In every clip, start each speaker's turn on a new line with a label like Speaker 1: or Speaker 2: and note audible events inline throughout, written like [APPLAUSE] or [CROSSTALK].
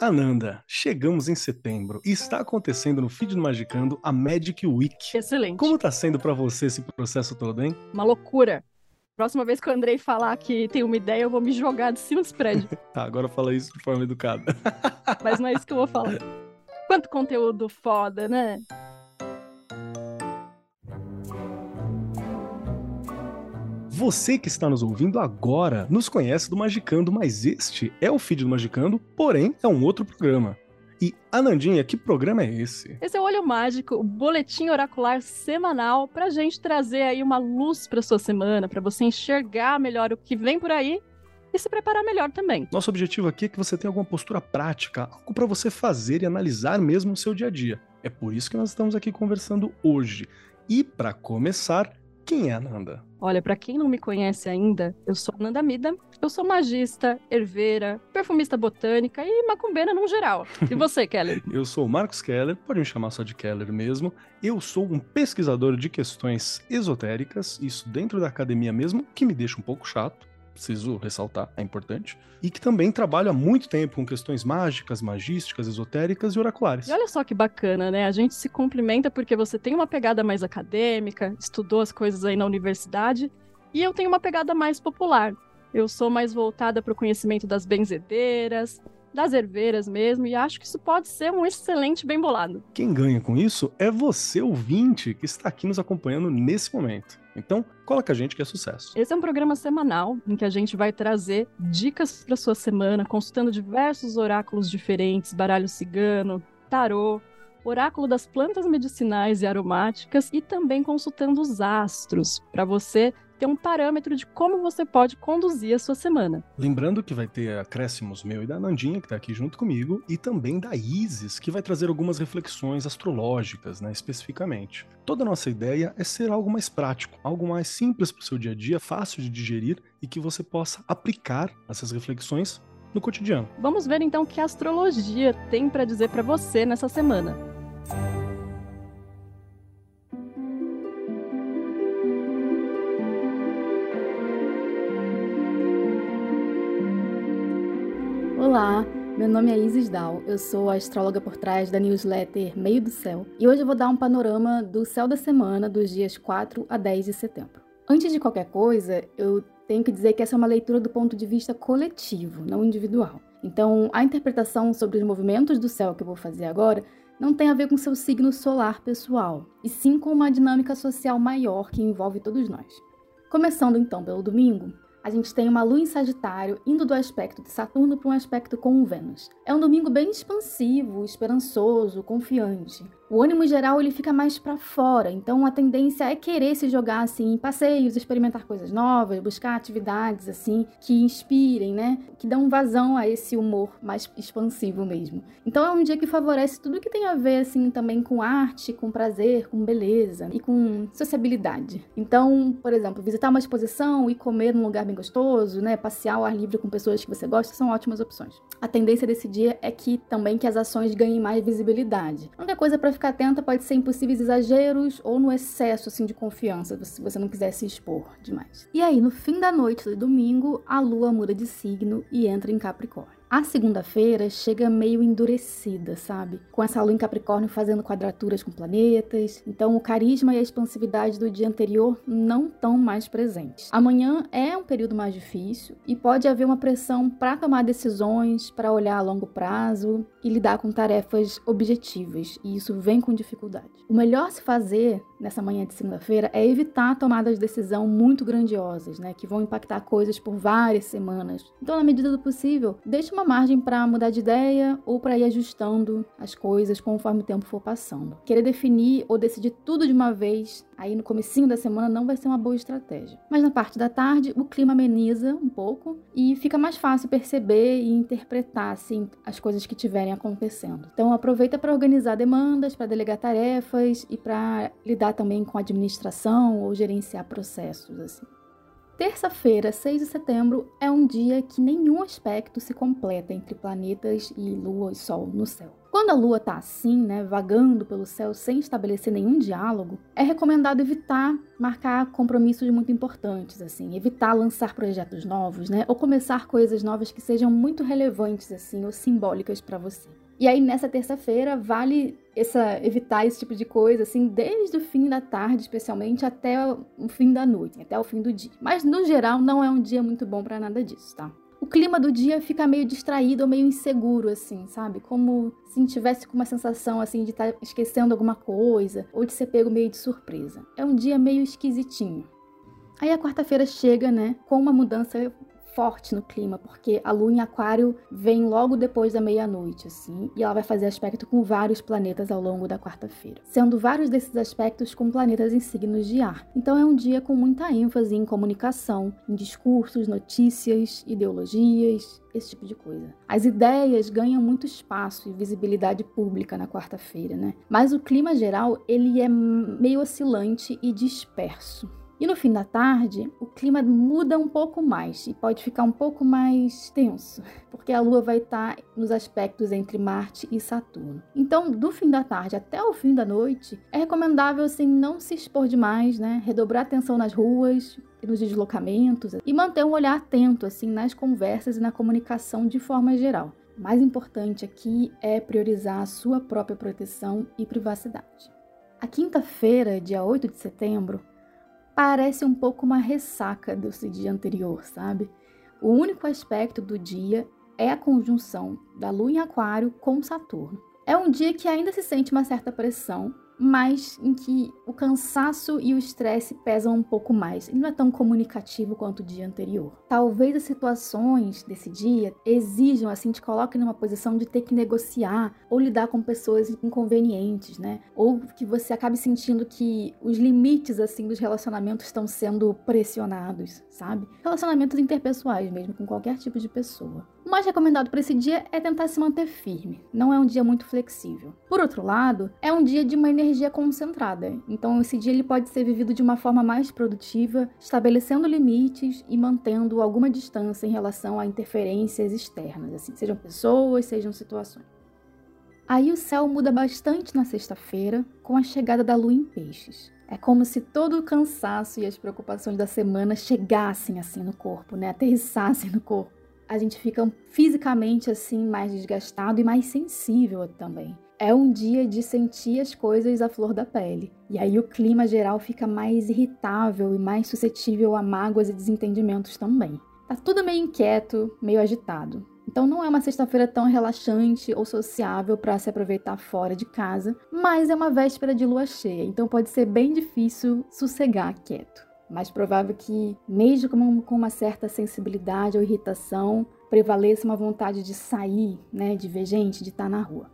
Speaker 1: Ananda, chegamos em setembro e está acontecendo no Feed do Magicando a Magic Week.
Speaker 2: Excelente.
Speaker 1: Como tá sendo para você esse processo todo, hein?
Speaker 2: Uma loucura. Próxima vez que o Andrei falar que tem uma ideia, eu vou me jogar de cima desse prédio. [LAUGHS]
Speaker 1: tá, agora fala isso de forma educada.
Speaker 2: Mas não é isso que eu vou falar. [LAUGHS] Quanto conteúdo foda, né?
Speaker 1: Você que está nos ouvindo agora nos conhece do Magicando, mas este é o feed do Magicando, porém é um outro programa. E, Anandinha, que programa é esse?
Speaker 2: Esse é o Olho Mágico, o boletim oracular semanal pra gente trazer aí uma luz pra sua semana, para você enxergar melhor o que vem por aí e se preparar melhor também.
Speaker 1: Nosso objetivo aqui é que você tenha alguma postura prática, algo para você fazer e analisar mesmo o seu dia a dia. É por isso que nós estamos aqui conversando hoje. E para começar, quem é a Nanda?
Speaker 2: Olha, para quem não me conhece ainda, eu sou Nanda Mida, eu sou magista, herveira, perfumista botânica e macumbeira no geral. E [LAUGHS] você, Keller?
Speaker 1: eu sou o Marcos Keller, pode me chamar só de Keller mesmo. Eu sou um pesquisador de questões esotéricas, isso dentro da academia mesmo, que me deixa um pouco chato preciso ressaltar, é importante, e que também trabalha há muito tempo com questões mágicas, magísticas, esotéricas e oraculares.
Speaker 2: E olha só que bacana, né? A gente se complementa porque você tem uma pegada mais acadêmica, estudou as coisas aí na universidade, e eu tenho uma pegada mais popular. Eu sou mais voltada para o conhecimento das benzedeiras, das herveiras mesmo, e acho que isso pode ser um excelente bem bolado.
Speaker 1: Quem ganha com isso é você, ouvinte, que está aqui nos acompanhando nesse momento. Então, cola com a gente que é sucesso.
Speaker 2: Esse é um programa semanal em que a gente vai trazer dicas para sua semana, consultando diversos oráculos diferentes, baralho cigano, tarô, oráculo das plantas medicinais e aromáticas e também consultando os astros, para você ter um parâmetro de como você pode conduzir a sua semana.
Speaker 1: Lembrando que vai ter acréscimos meu e da Nandinha, que está aqui junto comigo, e também da Isis, que vai trazer algumas reflexões astrológicas, né, especificamente. Toda a nossa ideia é ser algo mais prático, algo mais simples para o seu dia a dia, fácil de digerir e que você possa aplicar essas reflexões no cotidiano.
Speaker 2: Vamos ver então o que a astrologia tem para dizer para você nessa semana.
Speaker 3: Meu nome é Isis Dal, eu sou a astróloga por trás da newsletter Meio do Céu e hoje eu vou dar um panorama do céu da semana dos dias 4 a 10 de setembro. Antes de qualquer coisa, eu tenho que dizer que essa é uma leitura do ponto de vista coletivo, não individual. Então, a interpretação sobre os movimentos do céu que eu vou fazer agora não tem a ver com seu signo solar pessoal, e sim com uma dinâmica social maior que envolve todos nós. Começando então pelo domingo, a gente tem uma lua em Sagitário indo do aspecto de Saturno para um aspecto com Vênus. É um domingo bem expansivo, esperançoso, confiante o ânimo geral ele fica mais para fora, então a tendência é querer se jogar assim em passeios, experimentar coisas novas, buscar atividades assim que inspirem, né? Que dão vazão a esse humor mais expansivo mesmo. Então é um dia que favorece tudo que tem a ver assim também com arte, com prazer, com beleza e com sociabilidade. Então, por exemplo, visitar uma exposição e comer num lugar bem gostoso, né? Passear ao ar livre com pessoas que você gosta são ótimas opções. A tendência desse dia é que também que as ações ganhem mais visibilidade. A única coisa para ficar atenta pode ser impossíveis exageros ou no excesso assim de confiança, se você não quiser se expor demais. E aí, no fim da noite do domingo, a lua muda de signo e entra em Capricórnio. A segunda-feira chega meio endurecida, sabe? Com essa lua em Capricórnio fazendo quadraturas com planetas. Então, o carisma e a expansividade do dia anterior não estão mais presentes. Amanhã é um período mais difícil e pode haver uma pressão para tomar decisões, para olhar a longo prazo e lidar com tarefas objetivas. E isso vem com dificuldade. O melhor se fazer nessa manhã de segunda-feira é evitar tomadas de decisão muito grandiosas, né? Que vão impactar coisas por várias semanas. Então, na medida do possível, deixe uma margem para mudar de ideia ou para ir ajustando as coisas conforme o tempo for passando. Querer definir ou decidir tudo de uma vez aí no comecinho da semana não vai ser uma boa estratégia. Mas na parte da tarde, o clima ameniza um pouco e fica mais fácil perceber e interpretar assim as coisas que estiverem acontecendo. Então aproveita para organizar demandas, para delegar tarefas e para lidar também com administração ou gerenciar processos assim. Terça-feira, 6 de setembro, é um dia que nenhum aspecto se completa entre planetas e Lua e Sol no céu. Quando a Lua está assim, né, vagando pelo céu sem estabelecer nenhum diálogo, é recomendado evitar marcar compromissos muito importantes, assim, evitar lançar projetos novos, né, ou começar coisas novas que sejam muito relevantes, assim, ou simbólicas para você. E aí, nessa terça-feira, vale essa, evitar esse tipo de coisa, assim, desde o fim da tarde, especialmente, até o fim da noite, até o fim do dia. Mas, no geral, não é um dia muito bom para nada disso, tá? O clima do dia fica meio distraído ou meio inseguro, assim, sabe? Como se tivesse com uma sensação, assim, de estar tá esquecendo alguma coisa ou de ser pego meio de surpresa. É um dia meio esquisitinho. Aí a quarta-feira chega, né, com uma mudança forte no clima, porque a lua em Aquário vem logo depois da meia-noite, assim, e ela vai fazer aspecto com vários planetas ao longo da quarta-feira, sendo vários desses aspectos com planetas em signos de ar. Então é um dia com muita ênfase em comunicação, em discursos, notícias, ideologias, esse tipo de coisa. As ideias ganham muito espaço e visibilidade pública na quarta-feira, né? Mas o clima geral, ele é meio oscilante e disperso. E no fim da tarde, o clima muda um pouco mais e pode ficar um pouco mais tenso, [LAUGHS] porque a Lua vai estar nos aspectos entre Marte e Saturno. Então, do fim da tarde até o fim da noite, é recomendável assim não se expor demais, né? Redobrar atenção nas ruas, nos deslocamentos e manter um olhar atento assim nas conversas e na comunicação de forma geral. O mais importante aqui é priorizar a sua própria proteção e privacidade. A quinta-feira, dia 8 de setembro, parece um pouco uma ressaca desse dia anterior, sabe? O único aspecto do dia é a conjunção da Lua em Aquário com Saturno. É um dia que ainda se sente uma certa pressão, mas em que o cansaço e o estresse pesam um pouco mais. Ele não é tão comunicativo quanto o dia anterior. Talvez as situações desse dia exijam, assim, te coloquem numa posição de ter que negociar ou lidar com pessoas inconvenientes, né? Ou que você acabe sentindo que os limites, assim, dos relacionamentos estão sendo pressionados, sabe? Relacionamentos interpessoais mesmo, com qualquer tipo de pessoa. O mais recomendado para esse dia é tentar se manter firme. Não é um dia muito flexível. Por outro lado, é um dia de uma energia concentrada. Então esse dia ele pode ser vivido de uma forma mais produtiva, estabelecendo limites e mantendo alguma distância em relação a interferências externas, assim, sejam pessoas, sejam situações. Aí o céu muda bastante na sexta-feira com a chegada da lua em peixes. É como se todo o cansaço e as preocupações da semana chegassem assim no corpo, né? Aterrissassem no corpo a gente fica fisicamente assim mais desgastado e mais sensível também. É um dia de sentir as coisas à flor da pele. E aí o clima geral fica mais irritável e mais suscetível a mágoas e desentendimentos também. Tá tudo meio inquieto, meio agitado. Então não é uma sexta-feira tão relaxante ou sociável para se aproveitar fora de casa, mas é uma véspera de lua cheia, então pode ser bem difícil sossegar quieto mais provável que, mesmo com, uma certa sensibilidade ou irritação, prevaleça uma vontade de sair, né, de ver gente, de estar na rua.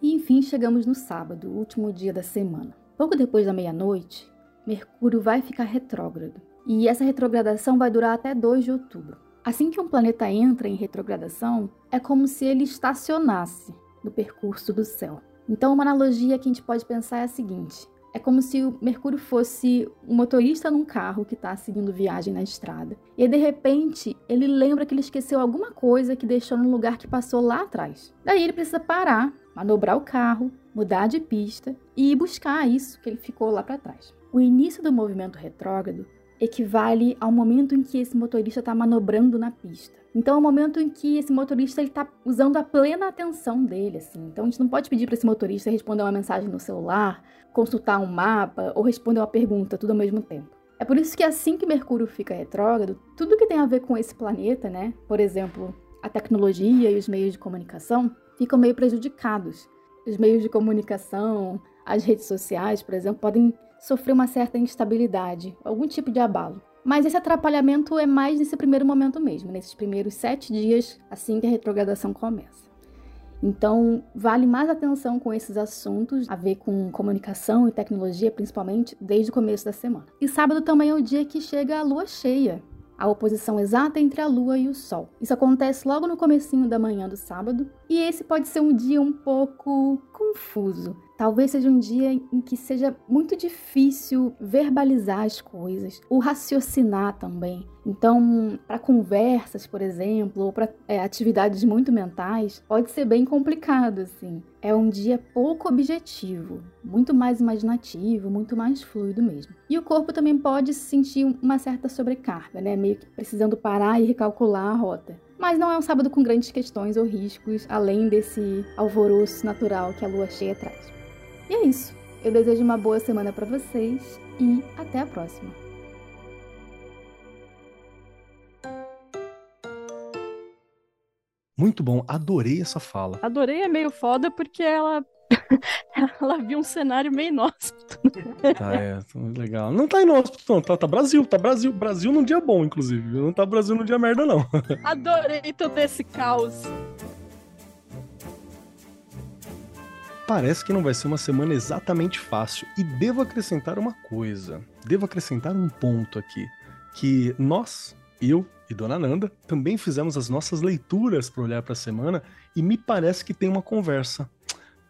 Speaker 3: E enfim, chegamos no sábado, último dia da semana. Pouco depois da meia-noite, Mercúrio vai ficar retrógrado. E essa retrogradação vai durar até 2 de outubro. Assim que um planeta entra em retrogradação, é como se ele estacionasse no percurso do céu. Então, uma analogia que a gente pode pensar é a seguinte: é como se o Mercúrio fosse um motorista num carro que está seguindo viagem na estrada. E aí, de repente, ele lembra que ele esqueceu alguma coisa que deixou no lugar que passou lá atrás. Daí ele precisa parar, manobrar o carro, mudar de pista e ir buscar isso que ele ficou lá para trás. O início do movimento retrógrado equivale ao momento em que esse motorista está manobrando na pista. Então é o momento em que esse motorista está usando a plena atenção dele, assim. Então a gente não pode pedir para esse motorista responder uma mensagem no celular, consultar um mapa ou responder uma pergunta tudo ao mesmo tempo. É por isso que assim que Mercúrio fica retrógrado, tudo que tem a ver com esse planeta, né, por exemplo, a tecnologia e os meios de comunicação, ficam meio prejudicados. Os meios de comunicação, as redes sociais, por exemplo, podem sofrer uma certa instabilidade, algum tipo de abalo. Mas esse atrapalhamento é mais nesse primeiro momento mesmo, nesses primeiros sete dias assim que a retrogradação começa. Então, vale mais atenção com esses assuntos, a ver com comunicação e tecnologia, principalmente, desde o começo da semana. E sábado também é o dia que chega a lua cheia, a oposição exata entre a lua e o sol. Isso acontece logo no comecinho da manhã do sábado, e esse pode ser um dia um pouco confuso. Talvez seja um dia em que seja muito difícil verbalizar as coisas, o raciocinar também. Então, para conversas, por exemplo, ou para é, atividades muito mentais, pode ser bem complicado, assim. É um dia pouco objetivo, muito mais imaginativo, muito mais fluido mesmo. E o corpo também pode sentir uma certa sobrecarga, né? Meio que precisando parar e recalcular a rota. Mas não é um sábado com grandes questões ou riscos, além desse alvoroço natural que a lua cheia traz. E é isso. Eu desejo uma boa semana para vocês e até a próxima.
Speaker 1: Muito bom, adorei essa fala.
Speaker 2: Adorei é meio foda porque ela [LAUGHS] ela viu um cenário meio inóspito.
Speaker 1: Tá, é, legal. Não tá inóspito, não. Tá, tá Brasil, tá Brasil. Brasil num dia bom, inclusive. Não tá Brasil num dia merda, não. [LAUGHS]
Speaker 2: Adorei todo esse caos.
Speaker 1: Parece que não vai ser uma semana exatamente fácil. E devo acrescentar uma coisa. Devo acrescentar um ponto aqui. Que nós, eu e Dona Nanda, também fizemos as nossas leituras para olhar para a semana e me parece que tem uma conversa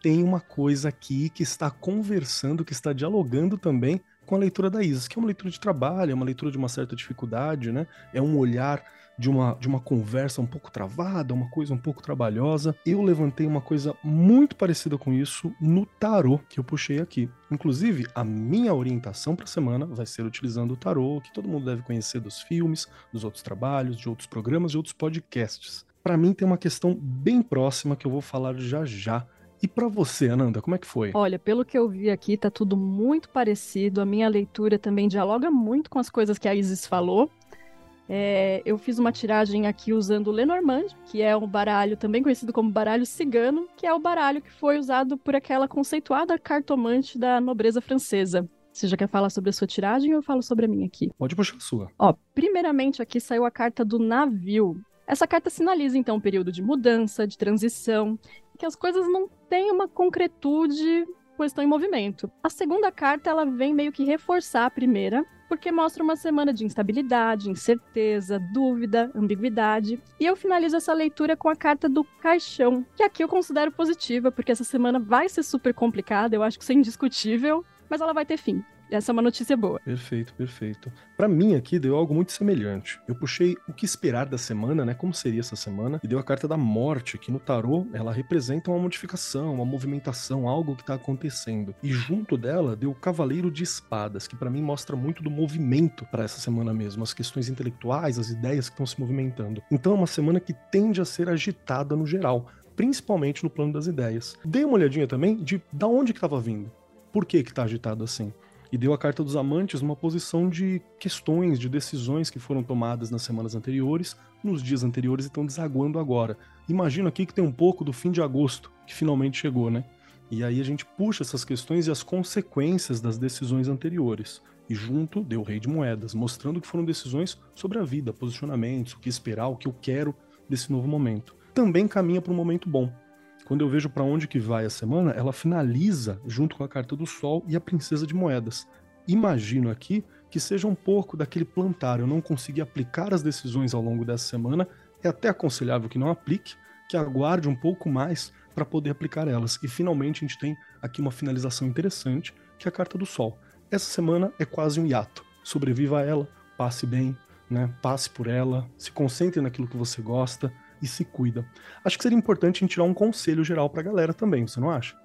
Speaker 1: tem uma coisa aqui que está conversando, que está dialogando também com a leitura da Isis, que é uma leitura de trabalho, é uma leitura de uma certa dificuldade, né? É um olhar de uma, de uma conversa um pouco travada, uma coisa um pouco trabalhosa. Eu levantei uma coisa muito parecida com isso no tarô que eu puxei aqui. Inclusive, a minha orientação para a semana vai ser utilizando o tarô, que todo mundo deve conhecer dos filmes, dos outros trabalhos, de outros programas, de outros podcasts. Para mim tem uma questão bem próxima que eu vou falar já já e para você, Ananda, como é que foi?
Speaker 2: Olha, pelo que eu vi aqui, tá tudo muito parecido. A minha leitura também dialoga muito com as coisas que a Isis falou. É, eu fiz uma tiragem aqui usando o Lenormand, que é um baralho também conhecido como baralho cigano, que é o baralho que foi usado por aquela conceituada cartomante da nobreza francesa. Você já quer falar sobre a sua tiragem ou eu falo sobre a minha aqui?
Speaker 1: Pode puxar a sua.
Speaker 2: Ó, primeiramente aqui saiu a carta do navio. Essa carta sinaliza então um período de mudança, de transição, que as coisas não têm uma concretude, pois estão em movimento. A segunda carta ela vem meio que reforçar a primeira, porque mostra uma semana de instabilidade, incerteza, dúvida, ambiguidade. E eu finalizo essa leitura com a carta do caixão, que aqui eu considero positiva, porque essa semana vai ser super complicada, eu acho que isso é indiscutível, mas ela vai ter fim. Essa é uma notícia boa.
Speaker 1: Perfeito, perfeito. Para mim aqui deu algo muito semelhante. Eu puxei o que esperar da semana, né? Como seria essa semana? E deu a carta da morte, que no tarô ela representa uma modificação, uma movimentação, algo que tá acontecendo. E junto dela deu o cavaleiro de espadas, que para mim mostra muito do movimento para essa semana mesmo, as questões intelectuais, as ideias que estão se movimentando. Então é uma semana que tende a ser agitada no geral, principalmente no plano das ideias. Dei uma olhadinha também de da onde que estava vindo. Por que que tá agitado assim? E deu a carta dos amantes numa posição de questões, de decisões que foram tomadas nas semanas anteriores, nos dias anteriores e estão desaguando agora. Imagino aqui que tem um pouco do fim de agosto que finalmente chegou, né? E aí a gente puxa essas questões e as consequências das decisões anteriores. E junto deu o Rei de Moedas, mostrando que foram decisões sobre a vida, posicionamentos, o que esperar, o que eu quero desse novo momento. Também caminha para um momento bom, quando eu vejo para onde que vai a semana, ela finaliza junto com a carta do Sol e a Princesa de Moedas. Imagino aqui que seja um pouco daquele plantar. Eu não consegui aplicar as decisões ao longo dessa semana. É até aconselhável que não aplique, que aguarde um pouco mais para poder aplicar elas. E finalmente a gente tem aqui uma finalização interessante, que é a carta do Sol. Essa semana é quase um hiato. Sobreviva a ela, passe bem, né? passe por ela, se concentre naquilo que você gosta, e se cuida. Acho que seria importante a gente tirar um conselho geral para a galera também, você não acha?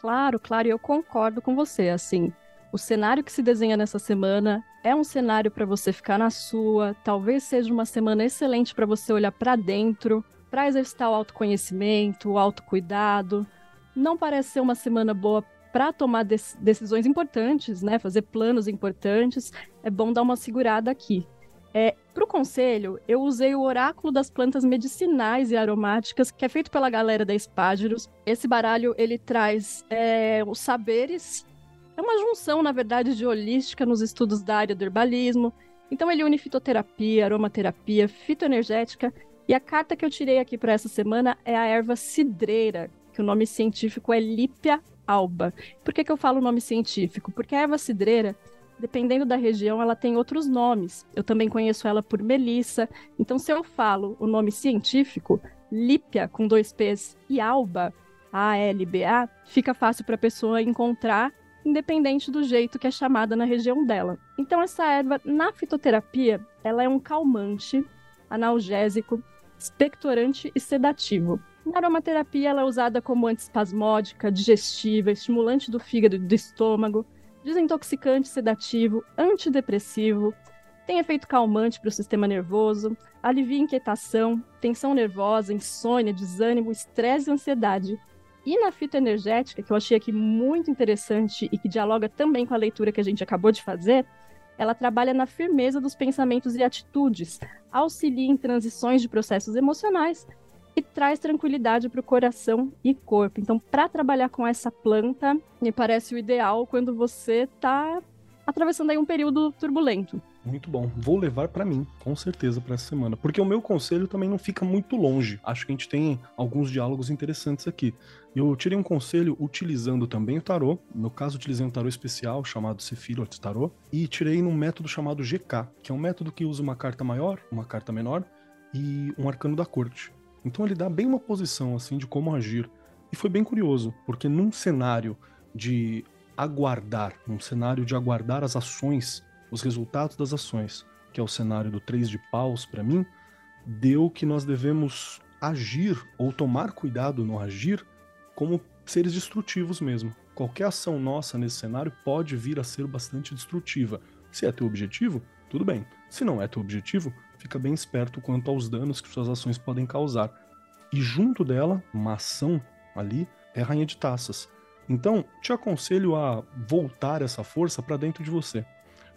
Speaker 2: Claro, claro, eu concordo com você. Assim, o cenário que se desenha nessa semana é um cenário para você ficar na sua. Talvez seja uma semana excelente para você olhar para dentro, para exercitar o autoconhecimento, o autocuidado. Não parece ser uma semana boa para tomar decisões importantes, né? Fazer planos importantes. É bom dar uma segurada aqui. É, Para o conselho, eu usei o Oráculo das Plantas Medicinais e Aromáticas, que é feito pela galera da Espágiros. Esse baralho, ele traz é, os saberes, é uma junção, na verdade, de holística nos estudos da área do herbalismo. Então ele une fitoterapia, aromaterapia, fitoenergética. E a carta que eu tirei aqui para essa semana é a erva cidreira, que o nome científico é Lípia alba. Por que, que eu falo o nome científico? Porque a erva cidreira dependendo da região, ela tem outros nomes. Eu também conheço ela por Melissa. Então, se eu falo o nome científico, Lípia, com dois P's, e Alba, A-L-B-A, fica fácil para a pessoa encontrar, independente do jeito que é chamada na região dela. Então, essa erva, na fitoterapia, ela é um calmante, analgésico, expectorante e sedativo. Na aromaterapia, ela é usada como antispasmódica, digestiva, estimulante do fígado e do estômago, desintoxicante sedativo, antidepressivo, tem efeito calmante para o sistema nervoso, alivia inquietação, tensão nervosa, insônia, desânimo, estresse e ansiedade. E na fitoenergética, que eu achei aqui muito interessante e que dialoga também com a leitura que a gente acabou de fazer, ela trabalha na firmeza dos pensamentos e atitudes, auxilia em transições de processos emocionais e traz tranquilidade para o coração e corpo. Então, para trabalhar com essa planta, me parece o ideal quando você está atravessando aí um período turbulento.
Speaker 1: Muito bom. Vou levar para mim, com certeza, para essa semana. Porque o meu conselho também não fica muito longe. Acho que a gente tem alguns diálogos interessantes aqui. Eu tirei um conselho utilizando também o tarô. No caso, utilizei um tarô especial chamado Sephiroth Tarô. E tirei num método chamado GK, que é um método que usa uma carta maior, uma carta menor e um arcano da corte. Então ele dá bem uma posição assim de como agir. E foi bem curioso, porque num cenário de aguardar, num cenário de aguardar as ações, os resultados das ações, que é o cenário do três de paus para mim, deu que nós devemos agir ou tomar cuidado no agir como seres destrutivos mesmo. Qualquer ação nossa nesse cenário pode vir a ser bastante destrutiva. Se é teu objetivo, tudo bem. Se não é teu objetivo, fica bem esperto quanto aos danos que suas ações podem causar. E junto dela, uma ação ali, é a Rainha de Taças. Então, te aconselho a voltar essa força para dentro de você,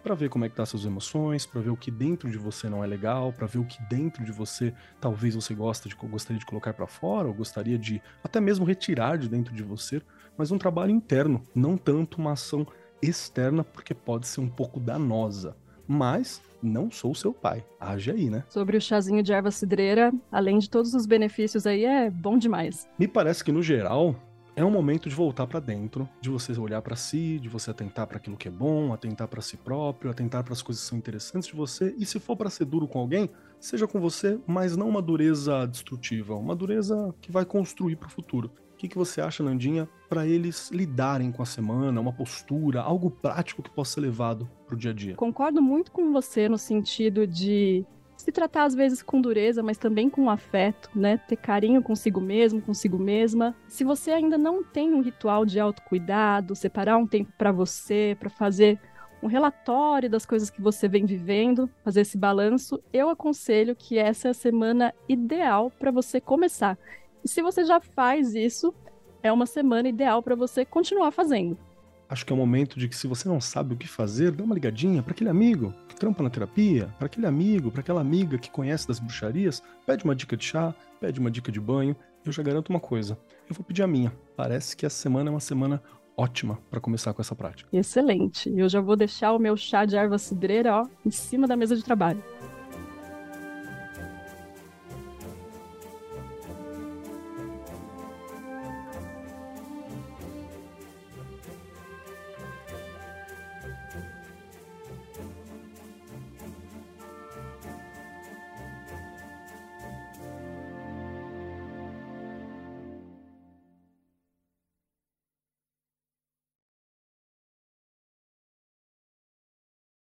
Speaker 1: para ver como é que tá suas emoções, para ver o que dentro de você não é legal, para ver o que dentro de você talvez você gosta de, gostaria de colocar para fora, ou gostaria de até mesmo retirar de dentro de você, mas um trabalho interno, não tanto uma ação externa, porque pode ser um pouco danosa. Mas não sou seu pai. Age aí, né?
Speaker 2: Sobre o chazinho de erva cidreira, além de todos os benefícios aí, é bom demais.
Speaker 1: Me parece que no geral é um momento de voltar para dentro, de você olhar para si, de você atentar para aquilo que é bom, atentar para si próprio, atentar para as coisas que são interessantes de você. E se for para ser duro com alguém, seja com você, mas não uma dureza destrutiva, uma dureza que vai construir para o futuro. Que, que você acha, Nandinha, para eles lidarem com a semana, uma postura, algo prático que possa ser levado para o dia a dia?
Speaker 2: Concordo muito com você no sentido de se tratar às vezes com dureza, mas também com afeto, né? Ter carinho consigo mesmo, consigo mesma. Se você ainda não tem um ritual de autocuidado, separar um tempo para você, para fazer um relatório das coisas que você vem vivendo, fazer esse balanço, eu aconselho que essa é a semana ideal para você começar. E se você já faz isso, é uma semana ideal para você continuar fazendo.
Speaker 1: Acho que é o um momento de que se você não sabe o que fazer, dá uma ligadinha para aquele amigo que trampa na terapia, para aquele amigo, para aquela amiga que conhece das bruxarias, pede uma dica de chá, pede uma dica de banho. Eu já garanto uma coisa, eu vou pedir a minha. Parece que essa semana é uma semana ótima para começar com essa prática.
Speaker 2: Excelente. Eu já vou deixar o meu chá de erva cidreira, ó, em cima da mesa de trabalho.